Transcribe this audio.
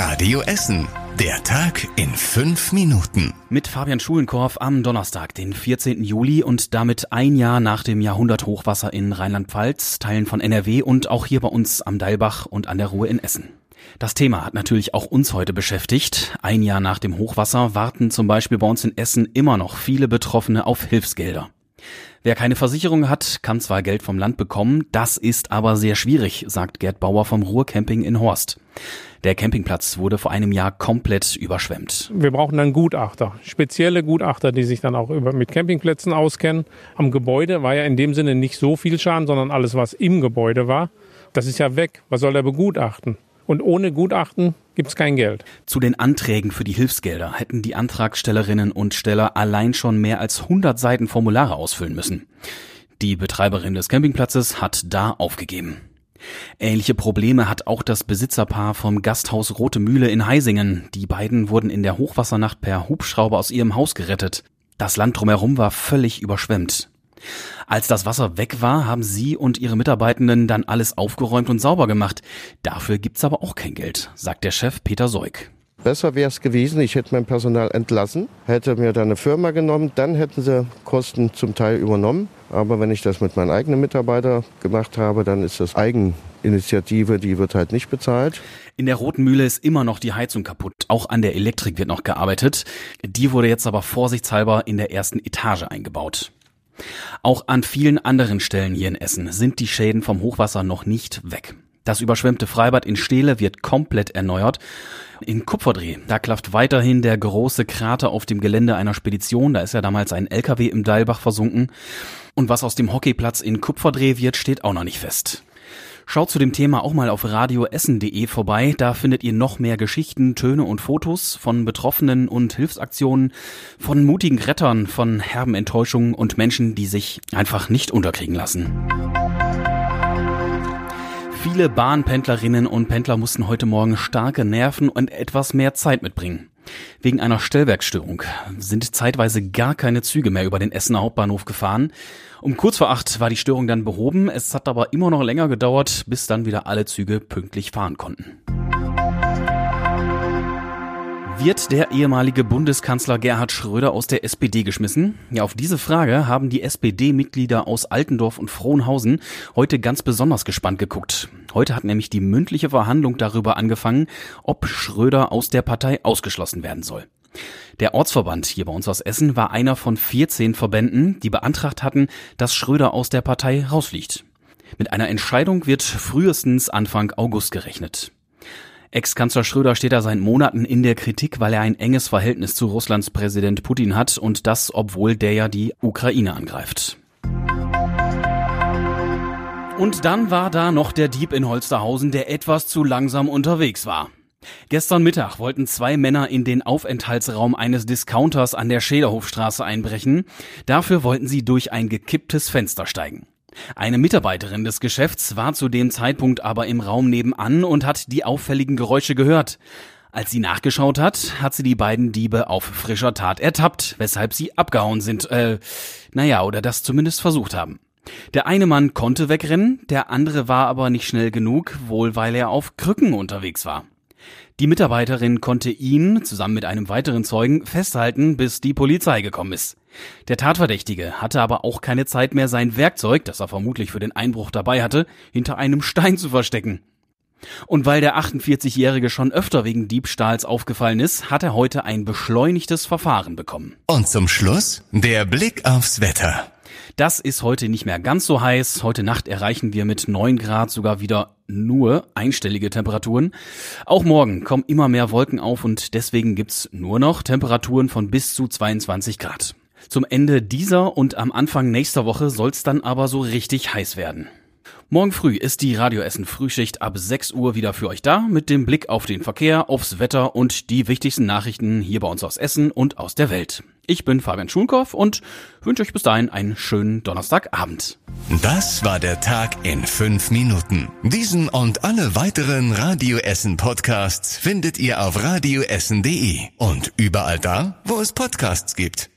Radio Essen. Der Tag in fünf Minuten. Mit Fabian Schulenkorf am Donnerstag, den 14. Juli und damit ein Jahr nach dem Jahrhunderthochwasser in Rheinland-Pfalz, Teilen von NRW und auch hier bei uns am Deilbach und an der Ruhr in Essen. Das Thema hat natürlich auch uns heute beschäftigt. Ein Jahr nach dem Hochwasser warten zum Beispiel bei uns in Essen immer noch viele Betroffene auf Hilfsgelder. Wer keine Versicherung hat, kann zwar Geld vom Land bekommen, das ist aber sehr schwierig, sagt Gerd Bauer vom Ruhrcamping in Horst. Der Campingplatz wurde vor einem Jahr komplett überschwemmt. Wir brauchen dann Gutachter, spezielle Gutachter, die sich dann auch über, mit Campingplätzen auskennen. Am Gebäude war ja in dem Sinne nicht so viel Schaden, sondern alles, was im Gebäude war, das ist ja weg. Was soll er begutachten? Und ohne Gutachten gibt es kein Geld. Zu den Anträgen für die Hilfsgelder hätten die Antragstellerinnen und Steller allein schon mehr als 100 Seiten Formulare ausfüllen müssen. Die Betreiberin des Campingplatzes hat da aufgegeben. Ähnliche Probleme hat auch das Besitzerpaar vom Gasthaus Rote Mühle in Heisingen. Die beiden wurden in der Hochwassernacht per Hubschrauber aus ihrem Haus gerettet. Das Land drumherum war völlig überschwemmt. Als das Wasser weg war, haben sie und ihre Mitarbeitenden dann alles aufgeräumt und sauber gemacht. Dafür gibt's aber auch kein Geld, sagt der Chef Peter Seug. Besser wäre es gewesen, ich hätte mein Personal entlassen, hätte mir dann eine Firma genommen, dann hätten sie Kosten zum Teil übernommen. Aber wenn ich das mit meinen eigenen Mitarbeitern gemacht habe, dann ist das Eigeninitiative, die wird halt nicht bezahlt. In der Roten Mühle ist immer noch die Heizung kaputt. Auch an der Elektrik wird noch gearbeitet. Die wurde jetzt aber vorsichtshalber in der ersten Etage eingebaut. Auch an vielen anderen Stellen hier in Essen sind die Schäden vom Hochwasser noch nicht weg. Das überschwemmte Freibad in Steele wird komplett erneuert. In Kupferdreh, da klafft weiterhin der große Krater auf dem Gelände einer Spedition. Da ist ja damals ein LKW im Deilbach versunken. Und was aus dem Hockeyplatz in Kupferdreh wird, steht auch noch nicht fest. Schaut zu dem Thema auch mal auf radioessen.de vorbei. Da findet ihr noch mehr Geschichten, Töne und Fotos von Betroffenen und Hilfsaktionen, von mutigen Rettern, von herben Enttäuschungen und Menschen, die sich einfach nicht unterkriegen lassen. Viele Bahnpendlerinnen und Pendler mussten heute Morgen starke Nerven und etwas mehr Zeit mitbringen. Wegen einer Stellwerkstörung sind zeitweise gar keine Züge mehr über den Essener Hauptbahnhof gefahren. Um kurz vor acht war die Störung dann behoben. Es hat aber immer noch länger gedauert, bis dann wieder alle Züge pünktlich fahren konnten. Wird der ehemalige Bundeskanzler Gerhard Schröder aus der SPD geschmissen? Ja, auf diese Frage haben die SPD-Mitglieder aus Altendorf und Frohnhausen heute ganz besonders gespannt geguckt. Heute hat nämlich die mündliche Verhandlung darüber angefangen, ob Schröder aus der Partei ausgeschlossen werden soll. Der Ortsverband hier bei uns aus Essen war einer von 14 Verbänden, die beantragt hatten, dass Schröder aus der Partei rausfliegt. Mit einer Entscheidung wird frühestens Anfang August gerechnet. Ex-Kanzler Schröder steht da seit Monaten in der Kritik, weil er ein enges Verhältnis zu Russlands Präsident Putin hat und das, obwohl der ja die Ukraine angreift. Und dann war da noch der Dieb in Holsterhausen, der etwas zu langsam unterwegs war. Gestern Mittag wollten zwei Männer in den Aufenthaltsraum eines Discounters an der Schäderhofstraße einbrechen. Dafür wollten sie durch ein gekipptes Fenster steigen. Eine Mitarbeiterin des Geschäfts war zu dem Zeitpunkt aber im Raum nebenan und hat die auffälligen Geräusche gehört. Als sie nachgeschaut hat, hat sie die beiden Diebe auf frischer Tat ertappt, weshalb sie abgehauen sind. Äh, naja, oder das zumindest versucht haben. Der eine Mann konnte wegrennen, der andere war aber nicht schnell genug, wohl weil er auf Krücken unterwegs war. Die Mitarbeiterin konnte ihn, zusammen mit einem weiteren Zeugen, festhalten, bis die Polizei gekommen ist. Der Tatverdächtige hatte aber auch keine Zeit mehr, sein Werkzeug, das er vermutlich für den Einbruch dabei hatte, hinter einem Stein zu verstecken. Und weil der 48-Jährige schon öfter wegen Diebstahls aufgefallen ist, hat er heute ein beschleunigtes Verfahren bekommen. Und zum Schluss der Blick aufs Wetter. Das ist heute nicht mehr ganz so heiß. Heute Nacht erreichen wir mit 9 Grad sogar wieder nur einstellige Temperaturen. Auch morgen kommen immer mehr Wolken auf und deswegen gibt's nur noch Temperaturen von bis zu 22 Grad. Zum Ende dieser und am Anfang nächster Woche soll's dann aber so richtig heiß werden. Morgen früh ist die Radio Essen Frühschicht ab 6 Uhr wieder für euch da mit dem Blick auf den Verkehr, aufs Wetter und die wichtigsten Nachrichten hier bei uns aus Essen und aus der Welt. Ich bin Fabian Schulkow und wünsche euch bis dahin einen schönen Donnerstagabend. Das war der Tag in fünf Minuten. Diesen und alle weiteren Radio Essen Podcasts findet ihr auf radioessen.de und überall da, wo es Podcasts gibt.